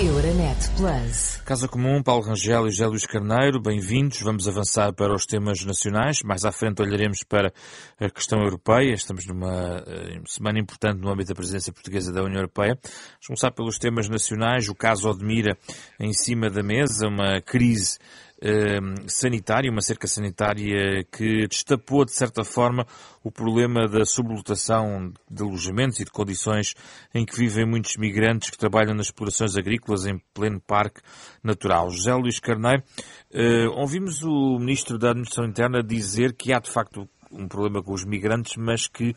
Euronet Plus. Casa Comum, Paulo Rangel e José Luís Carneiro, bem-vindos. Vamos avançar para os temas nacionais. Mais à frente olharemos para a questão europeia. Estamos numa uh, semana importante no âmbito da presidência portuguesa da União Europeia. Vamos começar pelos temas nacionais. O caso Odmira em cima da mesa, uma crise sanitária, uma cerca sanitária que destapou, de certa forma, o problema da sublotação de alojamentos e de condições em que vivem muitos migrantes que trabalham nas explorações agrícolas em pleno parque natural. José Luís Carneiro, eh, ouvimos o Ministro da Administração Interna dizer que há, de facto, um problema com os migrantes, mas que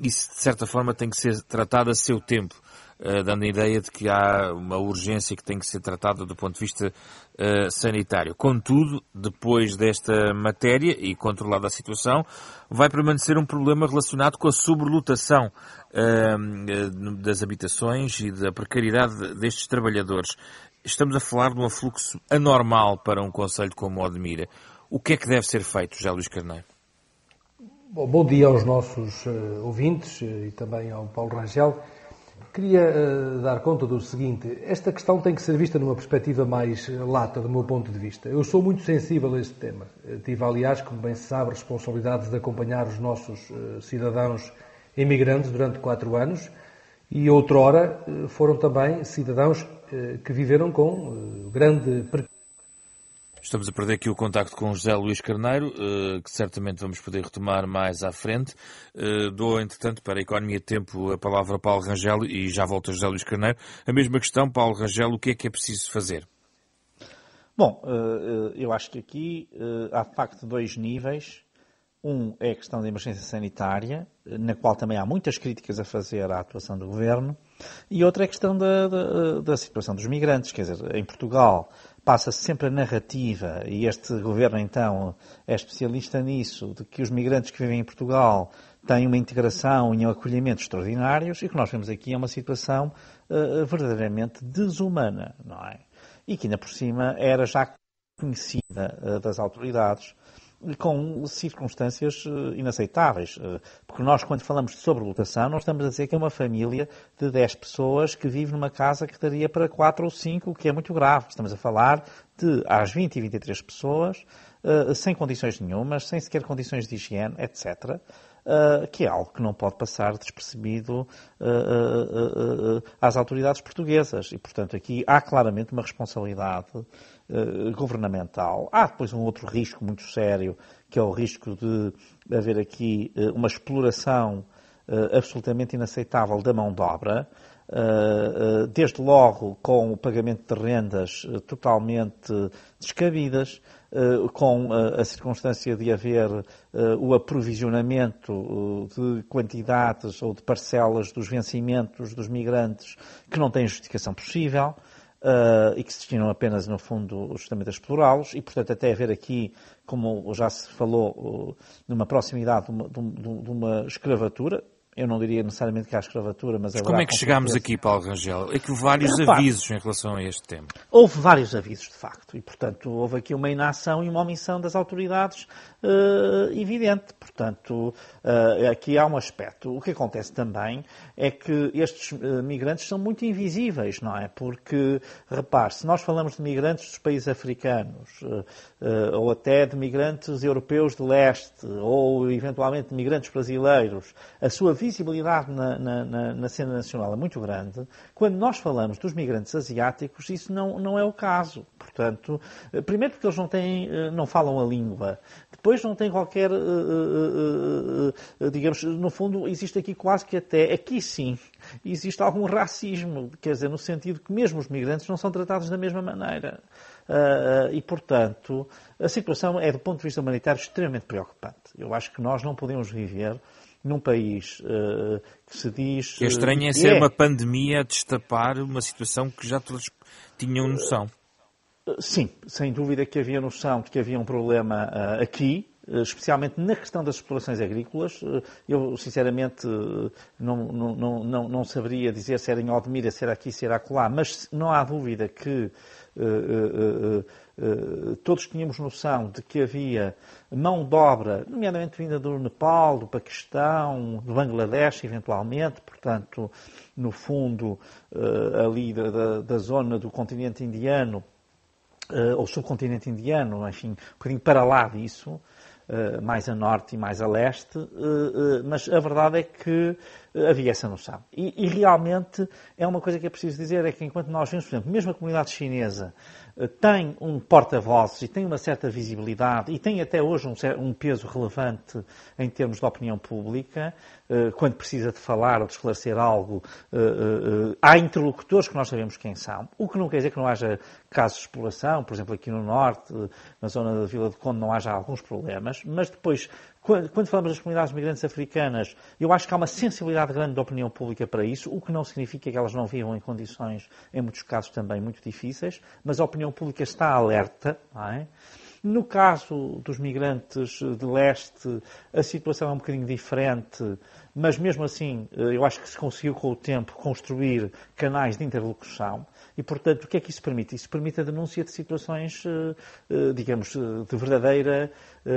isso, de certa forma, tem que ser tratado a seu tempo. Eh, dando a ideia de que há uma urgência que tem que ser tratada do ponto de vista uh, sanitário. Contudo, depois desta matéria e controlada a situação, vai permanecer um problema relacionado com a sobrelotação uh, das habitações e da precariedade destes trabalhadores. Estamos a falar de um fluxo anormal para um conselho como o Odmira. O que é que deve ser feito, José Luís Carneiro? Bom, bom dia aos nossos ouvintes e também ao Paulo Rangel. Queria uh, dar conta do seguinte: esta questão tem que ser vista numa perspectiva mais uh, lata, do meu ponto de vista. Eu sou muito sensível a este tema. Eu tive, aliás, como bem se sabe, responsabilidade de acompanhar os nossos uh, cidadãos imigrantes durante quatro anos e outrora foram também cidadãos que viveram com grande Estamos a perder aqui o contacto com José Luís Carneiro, eh, que certamente vamos poder retomar mais à frente. Eh, dou, entretanto, para a Economia Tempo a palavra a Paulo Rangel e já volta José Luís Carneiro. A mesma questão, Paulo Rangel, o que é que é preciso fazer? Bom, eh, eu acho que aqui há de facto dois níveis. Um é a questão da emergência sanitária, na qual também há muitas críticas a fazer à atuação do governo, e outra é a questão da, da, da situação dos migrantes. Quer dizer, em Portugal passa-se sempre a narrativa, e este governo então é especialista nisso, de que os migrantes que vivem em Portugal têm uma integração e um acolhimento extraordinários, e o que nós vemos aqui é uma situação uh, verdadeiramente desumana, não é? E que ainda por cima era já conhecida uh, das autoridades, com circunstâncias eh, inaceitáveis. Eh, porque nós, quando falamos de sobrelotação, nós estamos a dizer que é uma família de 10 pessoas que vive numa casa que daria para 4 ou 5, o que é muito grave. Estamos a falar de às 20 e 23 pessoas, eh, sem condições nenhumas, sem sequer condições de higiene, etc. que é algo que não pode passar despercebido às autoridades portuguesas. E, portanto, aqui há claramente uma responsabilidade eh, governamental. Há depois um outro risco muito sério, que é o risco de haver aqui uh, uma exploração uh, absolutamente inaceitável da mão de obra, desde logo com o pagamento de rendas totalmente descabidas, com a circunstância de haver o aprovisionamento de quantidades ou de parcelas dos vencimentos dos migrantes que não têm justificação possível uh, e que se destinam apenas, no fundo, justamente a explorá-los, e, portanto, até haver aqui, como já se falou, uh, numa proximidade de uma, de uma escravatura, eu não diria necessariamente que há escravatura, mas, mas como é que chegámos aqui, Paulo Rangel? É que vários avisos em relação a este tema. Houve vários avisos, de facto, e portanto houve aqui uma inação e uma omissão das autoridades uh, evidente. Portanto, uh, aqui há um aspecto. O que acontece também é que estes uh, migrantes são muito invisíveis, não é? Porque, repare, se nós falamos de migrantes dos países africanos, ou até de migrantes europeus de leste, ou eventualmente de migrantes brasileiros, a sua visibilidade na, na, na, cena nacional é muito grande. Quando nós falamos dos migrantes asiáticos, isso não, não é o caso. Portanto, eh, primeiro porque eles não, têm, eh, não falam a língua. Depois não tem qualquer, eh, digamos, no fundo, existe aqui quase que até, aqui sim, existe algum racismo, quer dizer, no sentido que mesmo os migrantes não são tratados da mesma maneira. e, portanto, a situação é, do ponto de vista humanitário, extremamente preocupante. Eu acho que nós não podemos viver num país uh, que se diz. Que é estranho é ser é. uma pandemia a destapar uma situação que já todos tinham noção. Sim, sem dúvida que havia noção de que havia um problema uh, aqui, especialmente na questão das explorações agrícolas. Eu, sinceramente, não, não, não, não saberia dizer se era em Odmira, se era aqui, se era acolá, mas não há dúvida que todos tínhamos noção de que havia mão de obra, nomeadamente vinda do Nepal, do Paquistão, do Bangladesh, eventualmente, portanto, no fundo, ali da, da zona do continente indiano, ou subcontinente indiano, enfim, um bocadinho para lá disso, eh, mais a norte e mais a leste, eh, mas a verdade é que havia essa noção. E, e, realmente é uma coisa que é preciso dizer, é que enquanto nós vemos, por exemplo, mesmo a comunidade chinesa tem um porta-vozes e tem uma certa visibilidade e tem até hoje um, um, peso relevante em termos de opinião pública, quando precisa de falar ou de esclarecer algo, há interlocutores que nós sabemos quem são, o que não quer dizer que não haja casos de exploração, por exemplo, aqui no Norte, na zona da Vila de Conde, não haja alguns problemas, mas depois, quando, falamos das comunidades migrantes africanas, eu acho que há uma sensibilidade grande da opinião pública para isso, o que não significa que elas não vivam em condições, em muitos casos também, muito difíceis, mas a opinião pública está alerta, não é? No caso dos migrantes de leste, a situação é um bocadinho diferente, mas mesmo assim eu acho que se conseguiu com o tempo construir canais de interlocução. E, portanto, o que é que isso permite? Isso permite a denúncia de situações, eh, eh, digamos, eh, de verdadeira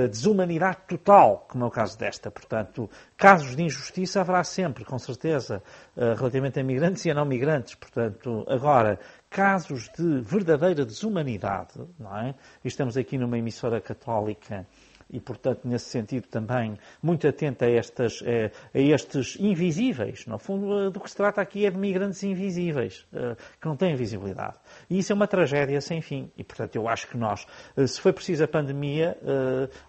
desumanidade total, como é o caso desta. Portanto, casos de injustiça haverá sempre, com certeza, relativamente a migrantes e a não migrantes. Portanto, agora, casos de verdadeira desumanidade, não é? Estamos aqui numa emissora católica e, portanto, nesse sentido também muito atenta a, estas, eh, a estes invisíveis. No fundo, eh, do que se trata aqui é de migrantes invisíveis, eh, que não têm visibilidade. E isso é uma tragédia sem fim. E, portanto, eu acho que nós, se foi preciso a pandemia,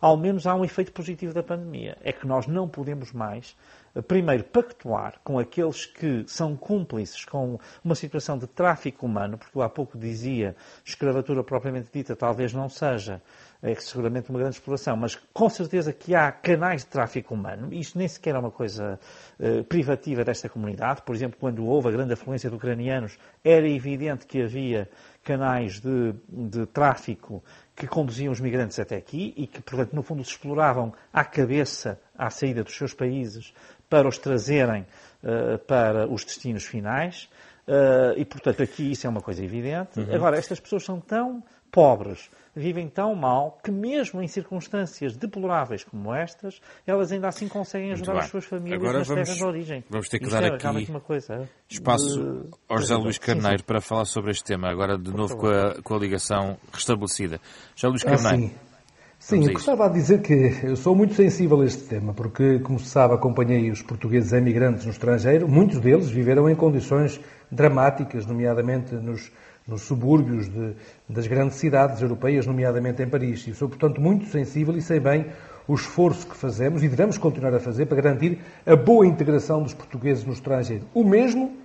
ao menos há um efeito positivo da pandemia. É que nós não podemos mais primeiro, pactuar com aqueles que são cúmplices com uma situação de tráfico humano, porque eu há pouco dizia, escravatura propriamente dita talvez não seja, é seguramente uma grande exploração, mas com certeza que há canais de tráfico humano, isto nem sequer é uma coisa uh, privativa desta comunidade. Por exemplo, quando houve a grande afluência de ucranianos, era evidente que havia canais de, de tráfico que conduziam os migrantes até aqui e que, portanto, no fundo, se exploravam à cabeça, à saída dos seus países, para os trazerem uh, para os destinos finais. Uh, e, portanto, aqui isso é uma coisa evidente. Uhum. Agora, estas pessoas são tão pobres, vivem tão mal, que mesmo em circunstâncias deploráveis como estas, elas ainda assim conseguem ajudar as suas famílias Agora nas vamos, terras de origem. Vamos ter que Isto dar é aqui uma coisa, espaço de... ao José Luís Carneiro sim, sim. para falar sobre este tema, agora de Por novo com a, com a, ligação restabelecida. José Luís Carneiro. sim. Sim, eu gostava de dizer que eu sou muito sensível a este tema, porque, como se sabe, acompanhei os portugueses emigrantes no estrangeiro. Muitos deles viveram em condições dramáticas, nomeadamente nos, nos subúrbios de, das grandes cidades europeias, nomeadamente em Paris. E sou, portanto, muito sensível e sei bem o esforço que fazemos e devemos continuar a fazer para garantir a boa integração dos portugueses no estrangeiro. O mesmo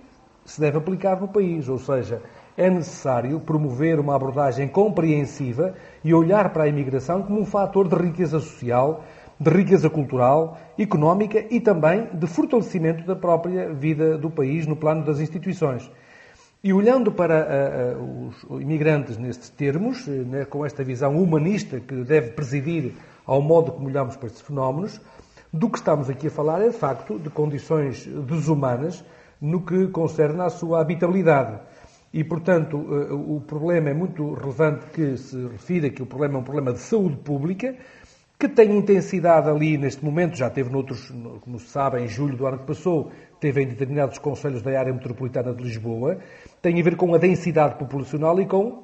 se deve aplicar no país, ou seja, é necessário promover uma abordagem compreensiva e olhar para a imigração como um fator de riqueza social, de riqueza cultural, económica e também de fortalecimento da própria vida do país no plano das instituições. E olhando para uh, os imigrantes nestes termos, uh, né, com esta visão humanista que deve presidir ao modo como olhamos para estes fenómenos, do que estamos aqui a falar é, de facto, de condições desumanas no que concerne à sua habitabilidade. E, portanto, uh, o problema é muito relevante que se refira que o problema é um problema de saúde pública, que tem intensidade ali neste momento, já teve noutros, como se sabe, em julho do ano que passou, teve em determinados conselhos da área metropolitana de Lisboa, tem a ver com a densidade populacional e com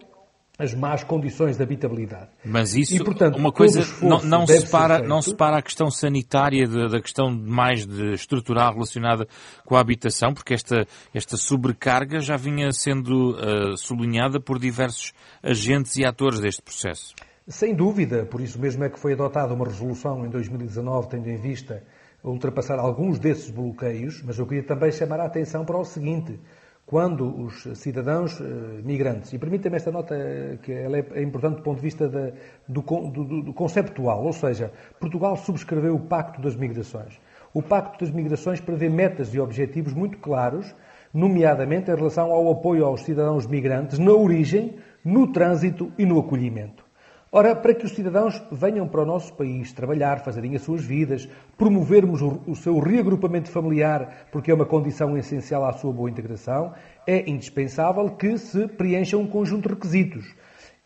as más condições de habitabilidade. Mas isso, e, portanto, uma coisa, não, não, separa, não separa a questão sanitária da, da, questão mais de estrutural relacionada com a habitação, porque esta, esta sobrecarga já vinha sendo uh, sublinhada por diversos agentes e atores deste processo. Sem dúvida, por isso mesmo é que foi adotada uma resolução em 2019, tendo em vista ultrapassar alguns desses bloqueios, mas eu queria também chamar a atenção para o seguinte quando os cidadãos uh, migrantes, e permita-me esta nota que ela é, é importante do ponto de vista do, do, do, conceptual, ou seja, Portugal subscreveu o Pacto das Migrações. O Pacto das Migrações prevê metas e objetivos muito claros, nomeadamente em relação ao apoio aos cidadãos migrantes na origem, no trânsito e no acolhimento. Ora, para que os cidadãos venham para o nosso país trabalhar, fazerem as suas vidas, promovermos o seu reagrupamento familiar, porque é uma condição essencial à sua boa integração, é indispensável que se preencha um conjunto de requisitos.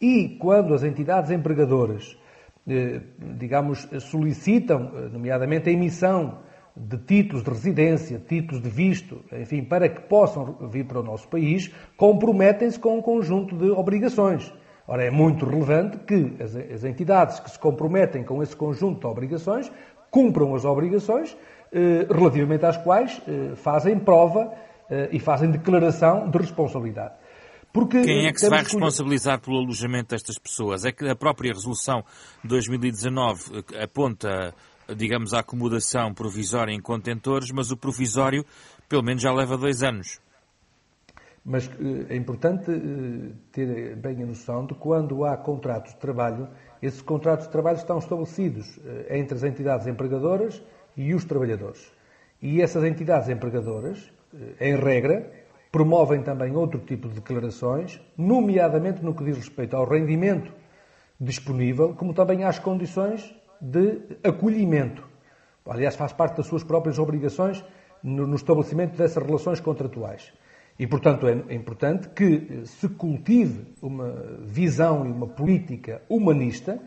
E quando as entidades empregadoras, eh, digamos, solicitam, eh, nomeadamente, a emissão de títulos de residência, títulos de visto, enfim, para que possam vir para o nosso país, comprometem-se com um conjunto de obrigações. Ora, é muito relevante que as, entidades que se comprometem com esse conjunto de obrigações cumpram as obrigações eh, relativamente às quais eh, fazem prova eh, e fazem declaração de responsabilidade. Porque Quem é que se vai responsabilizar pelo alojamento destas pessoas? É que a própria resolução de 2019 aponta digamos, a acomodação provisória em contentores, mas o provisório, pelo menos, já leva dois anos. Mas é importante eh, ter bem a noção de quando há contratos de trabalho, esses contratos de trabalho estão estabelecidos eh, entre as entidades empregadoras e os trabalhadores. E essas entidades empregadoras, em regra, promovem também outro tipo de declarações, nomeadamente no que diz respeito ao rendimento disponível, como também às condições de acolhimento. Aliás, faz parte das suas próprias obrigações no, estabelecimento dessas relações contratuais. E, portanto, é importante que se cultive uma visão e uma política humanista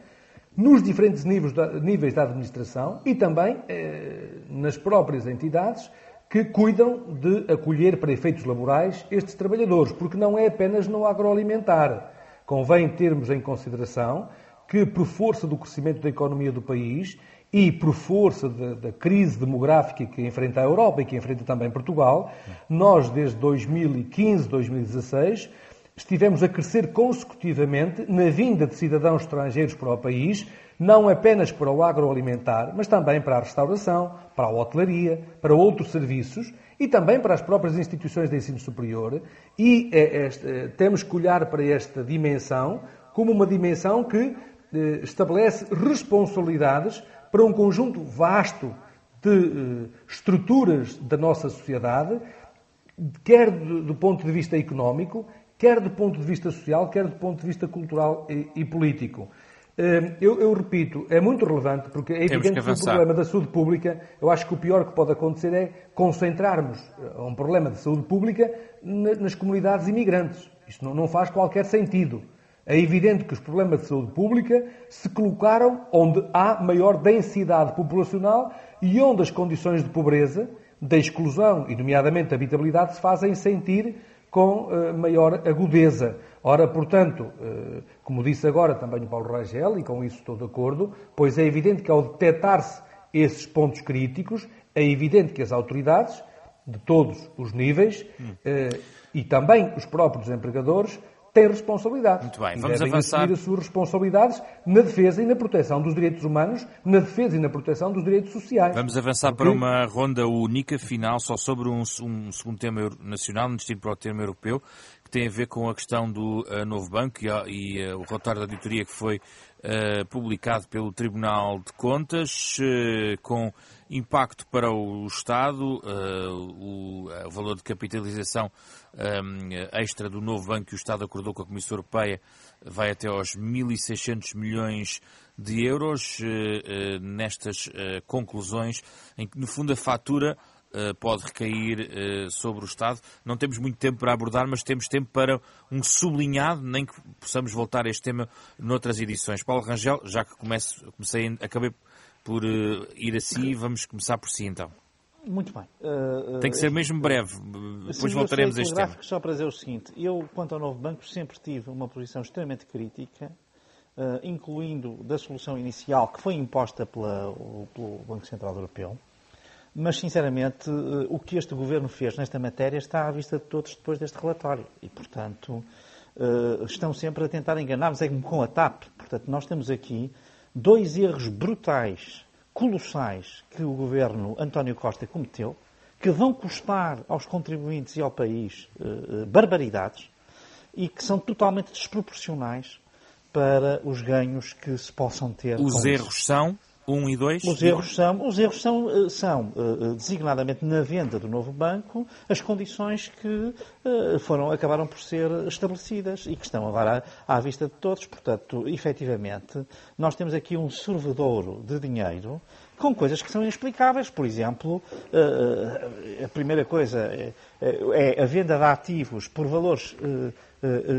nos diferentes níveis da, níveis da administração e também eh, nas próprias entidades que cuidam de acolher para efeitos laborais estes trabalhadores, porque não é apenas no agroalimentar. Convém termos em consideração que, por força do crescimento da economia do país e por força da, da, crise demográfica que enfrenta a Europa e que enfrenta também Portugal, nós, desde 2015, 2016, estivemos a crescer consecutivamente na vinda de cidadãos estrangeiros para o país, não apenas para o agroalimentar, mas também para a restauração, para a hotelaria, para outros serviços e também para as próprias instituições de ensino superior. E é, é, temos que olhar para esta dimensão como uma dimensão que eh, estabelece responsabilidades para um conjunto vasto de eh, estruturas da nossa sociedade, quer do ponto de vista económico, quer do ponto de vista social, quer do ponto de vista cultural e, político. Eh, eu, eu, repito, é muito relevante, porque é evidente que, que, o problema da saúde pública, eu acho que o pior que pode acontecer é concentrarmos um problema de saúde pública nas comunidades imigrantes. Isto não faz qualquer sentido. É evidente que os problemas de saúde pública se colocaram onde há maior densidade populacional e onde as condições de pobreza, da exclusão e, nomeadamente, da habitabilidade, se fazem sentir com uh, maior agudeza. Ora, portanto, uh, como disse agora também o Paulo Rangel, e com isso estou de acordo, pois é evidente que ao detectar-se esses pontos críticos, é evidente que as autoridades, de todos os níveis, uh, e também os próprios empregadores, tem responsabilidade. Muito bem, vamos avançar. assumir as suas responsabilidades na defesa e na proteção dos direitos humanos, na defesa e na proteção dos direitos sociais. Vamos avançar para uma ronda única final, só sobre um, um segundo tema nacional, antes de ir para o tema europeu, que tem a ver com a questão do uh, novo banco e, e uh, o relatório da auditoria que foi publicado pelo Tribunal de Contas, com impacto para o Estado, o, o valor de capitalização extra do novo banco que o Estado acordou com a Comissão Europeia vai até aos 1.600 milhões de euros nestas conclusões, em que, no fundo, a fatura pode recair sobre o Estado. Não temos muito tempo para abordar, mas temos tempo para um sublinhado, nem que possamos voltar a este tema noutras edições. Paulo Rangel, já que comece, comecei, acabei por ir assim, vamos começar por si então. Muito bem. Uh, Tem que ser mesmo breve, depois sim, voltaremos a este tema. Só para dizer o seguinte, eu, quanto ao novo banco, sempre tive uma posição extremamente crítica, uh, incluindo da solução inicial que foi imposta pela, pelo Banco Central Europeu, mas, sinceramente, uh, o que este Governo fez nesta matéria está à vista de todos depois deste relatório. E, portanto, estão sempre a tentar enganar-nos, é como com a TAP. Portanto, nós temos aqui dois erros brutais colossais que o governo António Costa cometeu, que vão custar aos contribuintes e ao país uh, barbaridades e que são totalmente desproporcionais para os ganhos que se possam ter. Os erros isso. são 1 e 2? Os erros são, os erros são, eh, são uh, designadamente na venda do novo banco, as condições que foram, acabaram por ser estabelecidas e que estão agora à, à vista de todos. Portanto, efetivamente, nós temos aqui um sorvedouro de dinheiro com coisas que são inexplicáveis. Por exemplo, a primeira coisa é, é, a venda de ativos por valores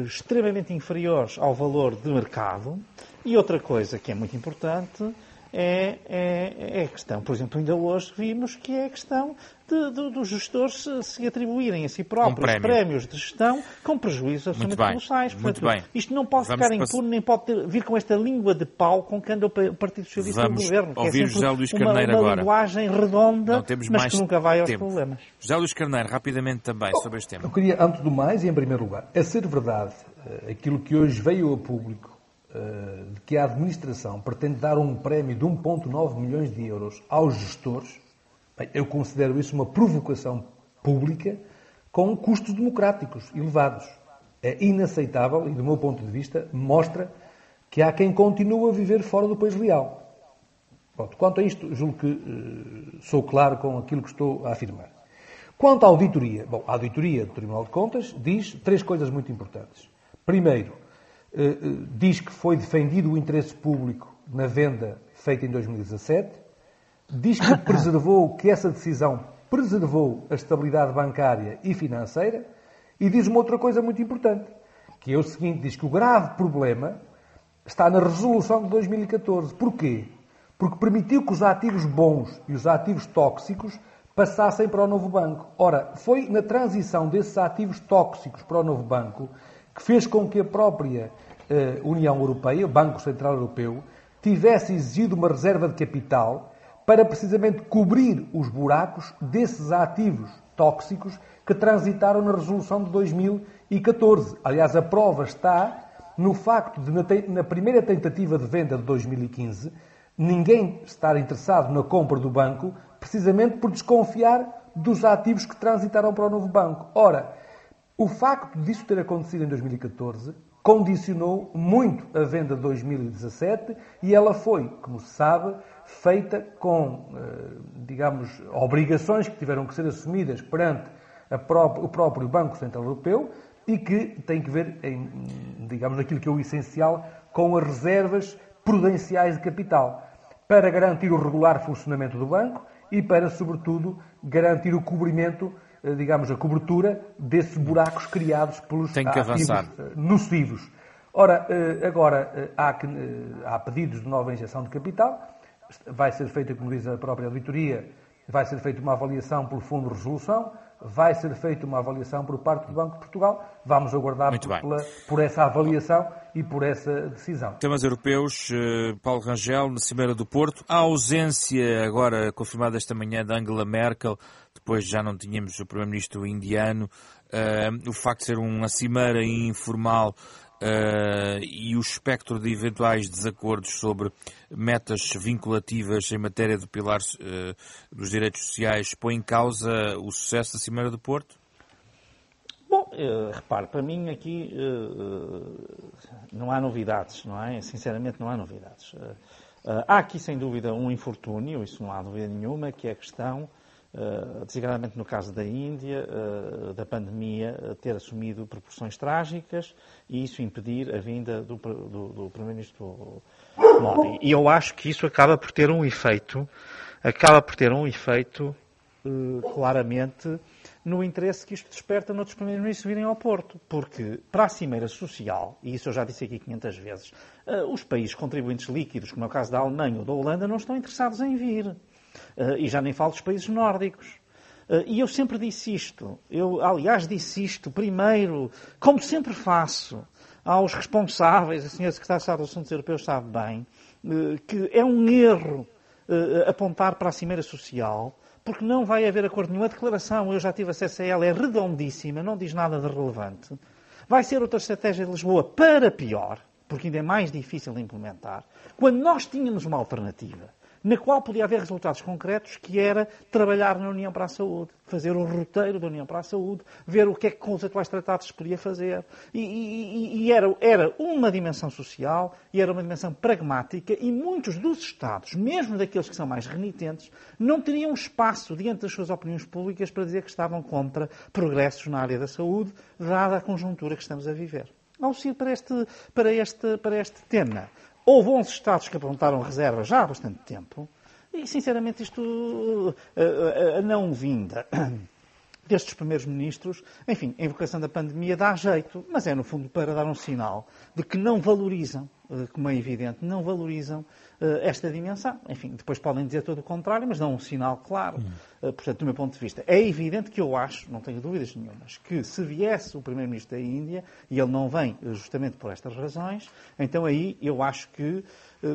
extremamente inferiores ao valor de mercado. E outra coisa que é muito importante é, é, é a questão, por exemplo, ainda hoje vimos que é a questão de, de, dos gestores se, se, atribuírem a si próprios um prémios de gestão com prejuízos absolutamente colossais. Portanto, muito bem. Isto não pode Vamos ficar impune, nem pode ter, vir com esta língua de pau com que anda o Partido Socialista Vamos do Governo. Que é ouvir é José Luís uma, Carneiro uma agora. linguagem redonda, mas que nunca vai aos tempo. problemas. José Luís Carneiro, rapidamente também sobre este tema. Eu queria, antes do mais, e em primeiro lugar, a ser verdade eh, aquilo que hoje veio a público de que a administração pretende dar um prémio de 1,9 milhões de euros aos gestores, bem, eu considero isso uma provocação pública com custos democráticos elevados. É inaceitável e, do meu ponto de vista, mostra que há quem continua a viver fora do país real. Pronto, quanto a isto, julgo que uh, sou claro com aquilo que estou a afirmar. Quanto à auditoria, bom, a auditoria do Tribunal de Contas diz três coisas muito importantes. Primeiro, eh, eh, diz que foi defendido o interesse público na venda feita em 2017, diz que preservou, que essa decisão preservou a estabilidade bancária e financeira, e diz uma outra coisa muito importante, que é o seguinte, diz que o grave problema está na resolução de 2014. Porquê? Porque permitiu que os ativos bons e os ativos tóxicos passassem para o novo banco. Ora, foi na transição desses ativos tóxicos para o novo banco que fez com que a própria eh, União Europeia, o Banco Central Europeu, tivesse exigido uma reserva de capital para precisamente cobrir os buracos desses ativos tóxicos que transitaram na resolução de 2014. Aliás, a prova está no facto de, na primeira tentativa de venda de 2015, ninguém estar interessado na compra do banco precisamente por desconfiar dos ativos que transitaram para o novo banco. Ora, o facto disso ter acontecido em 2014 condicionou muito a venda de 2017 e ela foi, como se sabe, feita com, eh, digamos, obrigações que tiveram que ser assumidas perante o próprio Banco Central Europeu e que tem que ver, em, digamos, aquilo que é o essencial, com as reservas prudenciais de capital, para garantir o regular funcionamento do banco e para, sobretudo, garantir o cobrimento digamos, a cobertura desses buracos criados pelos Tem. Eh, nocivos. Ora, eh, agora há, que, há pedidos de nova injeção de capital, vai ser feita, como diz a própria auditoria, vai ser feita uma avaliação pelo Fundo de Resolução, vai ser feita uma avaliação por parte do Banco de Portugal. Vamos aguardar por, pela, por, essa avaliação e por essa decisão. Temas europeus, Paulo Rangel, na Cimeira do Porto. A ausência, agora confirmada esta manhã, de Angela Merkel depois já não tínhamos o Primeiro-Ministro indiano, uh, o facto de ser uma cimeira informal uh, e o espectro de eventuais desacordos sobre metas vinculativas em matéria do pilar uh, dos direitos sociais põe em causa o sucesso da Cimeira do Porto? Bom, uh, repare, para mim aqui não há novidades, não é? Sinceramente não há novidades. Há aqui sem dúvida um infortúnio, isso não há dúvida nenhuma, que é a questão Uh, designadamente no caso da Índia, uh, da pandemia, uh, ter assumido proporções trágicas e isso impedir a vinda do, do, do Primeiro-Ministro Modi. E eu acho que isso acaba por ter um efeito, acaba por ter um efeito claramente no interesse que isto desperta noutros Primeiros-Ministros virem ao Porto. Porque para a Cimeira Social, e isso eu já disse aqui 500 vezes, os países contribuintes líquidos, como é o caso da Alemanha ou da Holanda, não estão interessados em vir. Uh, e já nem falo dos países nórdicos. Uh, e eu sempre disse isto. Eu, aliás, disse isto primeiro, como sempre faço, aos responsáveis, a senhora Secretária de Assuntos Europeus sabe bem, uh, que é um erro apontar para a Cimeira Social, porque não vai haver acordo nenhum. A declaração, eu já tive acesso a ela, é redondíssima, não diz nada de relevante. Vai ser outra estratégia de Lisboa para pior, porque ainda é mais difícil de implementar. Quando nós tínhamos uma alternativa, na qual podia haver resultados concretos, que era trabalhar na União para a Saúde, fazer o roteiro da União para a Saúde, ver o que é que com os atuais tratados se podia fazer. E, e, e era, era uma dimensão social e era uma dimensão pragmática e muitos dos Estados, mesmo daqueles que são mais renitentes, não teriam espaço diante das suas opiniões públicas para dizer que estavam contra progressos na área da saúde, dada a conjuntura que estamos a viver. Ir para este, para este, para este tema, Houve 11 Estados que apontaram reservas já há bastante tempo. E, sinceramente, isto, a, a, a não vinda destes primeiros ministros, enfim, a invocação da pandemia dá jeito, mas é, no fundo, para dar um sinal de que não valorizam, eh, como é evidente, não valorizam eh, esta dimensão. Enfim, depois podem dizer todo o contrário, mas dão um sinal claro. Hum. Portanto, do meu ponto de vista, é evidente que eu acho, não tenho dúvidas nenhumas, que se viesse o Primeiro-Ministro da Índia, e ele não vem justamente por estas razões, então aí eu acho que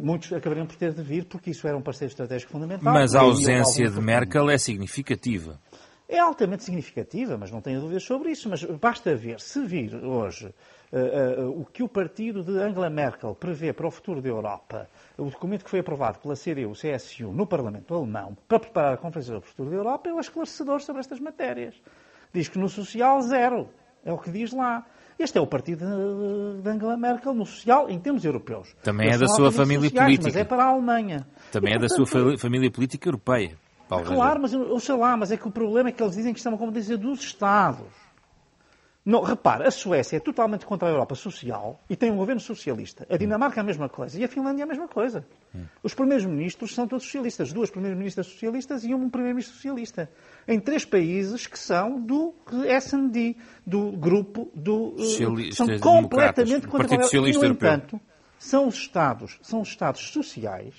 muitos acabariam por ter de vir, porque isso era um parceiro estratégico fundamental. Mas a ausência de Merkel é significativa. É altamente significativa, mas não tenho dúvidas sobre isso. Mas basta ver, se vir hoje uh, uh, o que o partido de Angela Merkel prevê para o futuro da Europa, o documento que foi aprovado pela CDU-CSU no Parlamento Alemão para preparar a Conferência sobre o Futuro da Europa, é esclarecedor sobre estas matérias. Diz que no social, zero. É o que diz lá. Este é o partido de Angela Merkel no social em termos europeus. Também é da sua família sociais, política. Mas é para a Alemanha. Também e, é portanto, da sua família política europeia. Paulo claro, mas eu sei lá, mas é que o problema é que eles dizem que isto é uma competência dos Estados. Não, repare, a Suécia é totalmente contra a Europa social e tem um governo socialista. A Dinamarca é a mesma coisa e a Finlândia é a mesma coisa. Os primeiros ministros são todos socialistas. Duas primeiras ministras socialistas e um primeiro-ministro socialista. Em três países que são do S&D, do grupo do... Eh, são completamente contra a Europa. No entanto, são os Estados, são os Estados sociais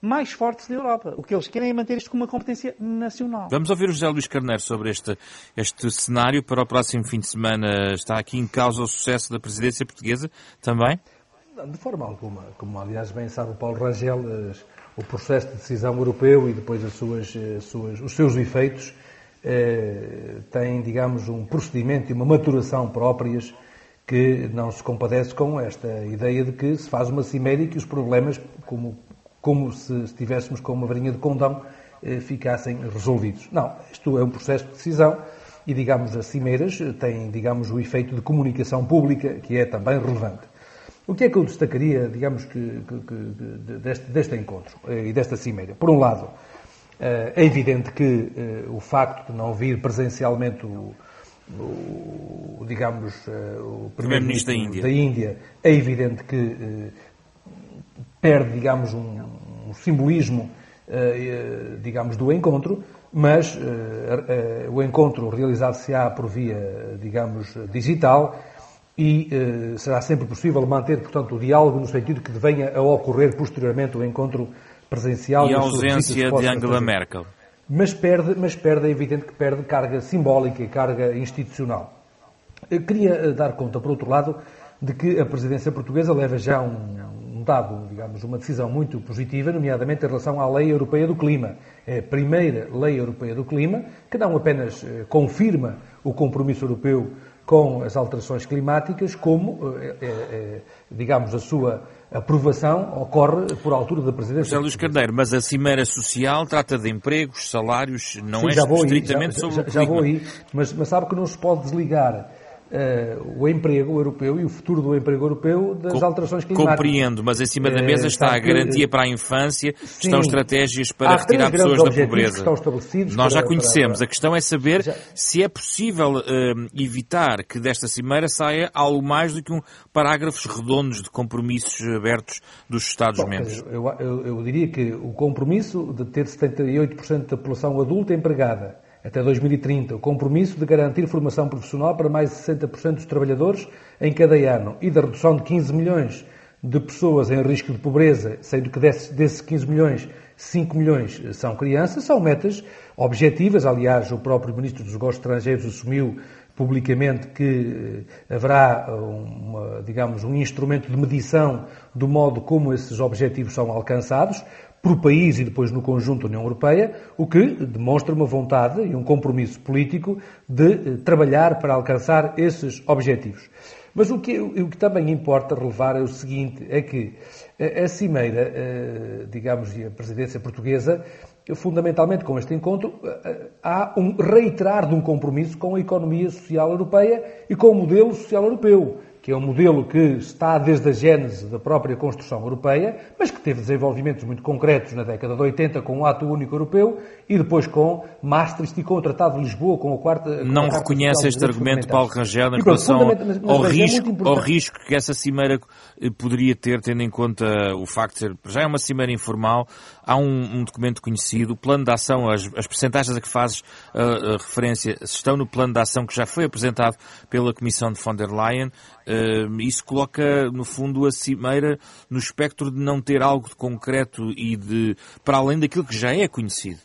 mais fortes da Europa. O que eles querem é manter isto como uma competência nacional. Vamos ouvir o José Luís Carneiro sobre este, este cenário para o próximo fim de semana. Está aqui em causa o sucesso da presidência portuguesa também? De forma alguma. Como, aliás, bem sabe o Paulo Rangel, o processo de decisão europeu e depois as suas, as suas, os seus efeitos eh, têm, digamos, um procedimento e uma maturação próprias que não se compadece com esta ideia de que se faz uma cimeira e que os problemas, como como se estivéssemos com uma varinha de condão, eh, ficassem resolvidos. Não, isto é um processo de decisão e, digamos, as cimeiras têm, digamos, o efeito de comunicação pública, que é também relevante. O que é que eu destacaria, digamos, que, que, que deste, deste, encontro eh, e desta cimeira? Por um lado, eh, é evidente que o facto de não vir presencialmente o, o digamos, o primeiro-ministro da, da Índia, é evidente que perde, digamos, um, um simbolismo, uh, digamos, do encontro, mas uh, o encontro realizado-se-á por via, digamos, digital e será sempre possível manter, portanto, o diálogo no sentido que venha a ocorrer posteriormente o encontro presencial. E a ausência de Angela Merkel. Mas perde, mas perde, é evidente que perde carga simbólica e carga institucional. Eu queria dar conta, por outro lado, de que a presidência portuguesa leva já um, dado, digamos, uma decisão muito positiva, nomeadamente em relação à Lei Europeia do Clima. É a primeira Lei Europeia do Clima que não apenas eh, confirma o compromisso europeu com as alterações climáticas, como, eh, eh, digamos, a sua aprovação ocorre por altura da presidência. José Luís Carneiro, mas a Cimeira Social trata de empregos, salários, não Sim, é estritamente já, sobre já, o clima. Já vou aí, mas, mas sabe que não se pode desligar uh, o emprego europeu e o futuro do emprego europeu das Com, alterações climáticas. Compreendo, mas em cima da mesa uh, está a garantia para a infância, sim, estão estratégias para retirar pessoas da pobreza. Nós já conhecemos, para, para... a questão é saber já... se é possível uh, evitar que desta cimeira saia algo mais do que um parágrafos redondos de compromissos abertos dos Estados-membros. Eu, eu, eu diria que o compromisso de ter 78% da população adulta empregada até 2030, o compromisso de garantir formação profissional para mais de 60% dos trabalhadores em cada ano e da redução de 15 milhões de pessoas em risco de pobreza, sendo que desses 15 milhões, 5 milhões são crianças, são metas objetivas. Aliás, o próprio Ministro dos Negócios Estrangeiros assumiu publicamente que eh, haverá, uma, digamos, um instrumento de medição do modo como esses objetivos são alcançados. Por país e depois no conjunto da União Europeia, o que demonstra uma vontade e um compromisso político de eh, trabalhar para alcançar esses objetivos. Mas o que, o que também importa relevar é o seguinte, é que a Cimeira, eh, digamos, e a presidência portuguesa, fundamentalmente com este encontro, eh, há um reiterar de um compromisso com a economia social europeia e com o modelo social europeu que é um modelo que está desde a gênese da própria construção europeia, mas que teve desenvolvimentos muito concretos na década de 80 com o Ato Único Europeu e depois com Maastricht e com o Tratado de Lisboa, com a quarta... Não a reconhece este argumento, Paulo Rangel, em relação mas, mas ao, é risco, é ao risco que essa cimeira eh, poderia ter, tendo em conta o facto de ser, já é uma cimeira informal, há um, um documento conhecido, o plano de ação, as, as percentagens a que fazes a referência estão no plano de ação que já foi apresentado pela Comissão de von der Leyen, Uh, isso coloca, no fundo, a cimeira no espectro de não ter algo de concreto e de para além daquilo que já é conhecido.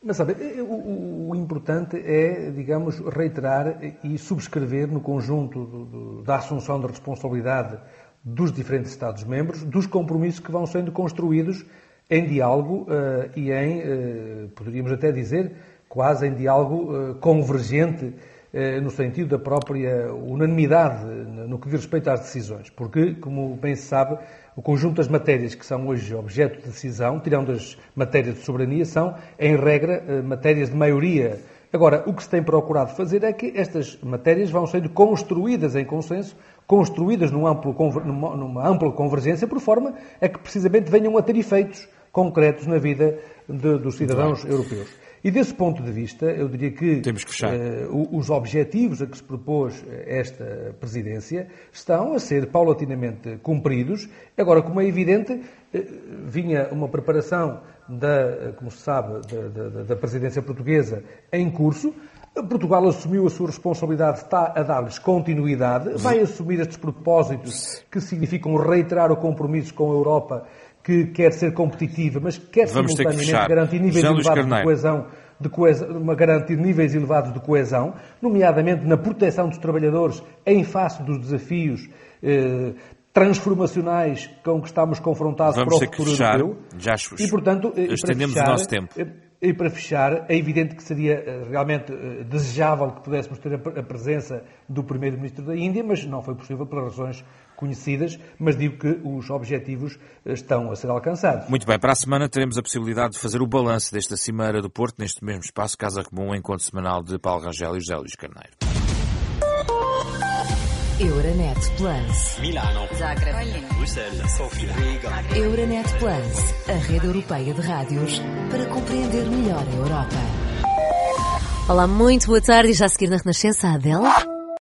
Mas sabe, o, o, o importante é, digamos, reiterar e subscrever no conjunto do, do, da assunção de responsabilidade dos diferentes Estados-membros, dos compromissos que vão sendo construídos em diálogo uh, e em, uh, poderíamos até dizer, quase em diálogo uh, convergente eh, no sentido da própria unanimidade no que diz respeito às decisões, porque, como bem se sabe, o conjunto das matérias que são hoje objeto de decisão, tirando as matérias de soberania, são, em regra, eh, matérias de maioria. Agora, o que se tem procurado fazer é que estas matérias vão sendo construídas em consenso, construídas num amplo, numa ampla convergência, por forma a que precisamente venham a ter efeitos concretos na vida de, dos cidadãos europeus. E desse ponto de vista, eu diria que, que uh, os objetivos a que se propôs eh, esta presidência estão a ser paulatinamente cumpridos. Agora, como é evidente, uh, vinha uma preparação da, como se sabe, da, da, da presidência portuguesa em curso. Portugal assumiu a sua responsabilidade, está a dar-lhes continuidade, vai assumir estes propósitos que significam reiterar o compromisso com a Europa que quer ser competitiva, mas quer Vamos simultaneamente garantir níveis elevados de coesão, de coesão, uma garantir níveis elevados de coesão, nomeadamente na proteção dos trabalhadores em face dos desafios eh, transformacionais com que estamos confrontados Vamos para o futuro fechar. europeu. Já e, portanto, eh, estendemos fechar, o nosso tempo. Eh, e para fechar, é evidente que seria eh, realmente desejável que pudéssemos ter a presença do Primeiro-Ministro da Índia, mas não foi possível por razões conhecidas, mas digo que os objetivos eh, estão a ser alcançados. Muito bem, para a semana teremos a possibilidade de fazer o balanço desta Cimeira do Porto, neste mesmo espaço, Casa Comum, encontro semanal de Paulo Rangel e José Luís Carneiro. Euronet Plus. Milano. Zagreb. Bruxelas. Sofia. Riga. Euronet Plus, a rede europeia de rádios para compreender melhor a Europa. Olá, muito boa tarde. E já a seguir na Renascença, a Adela.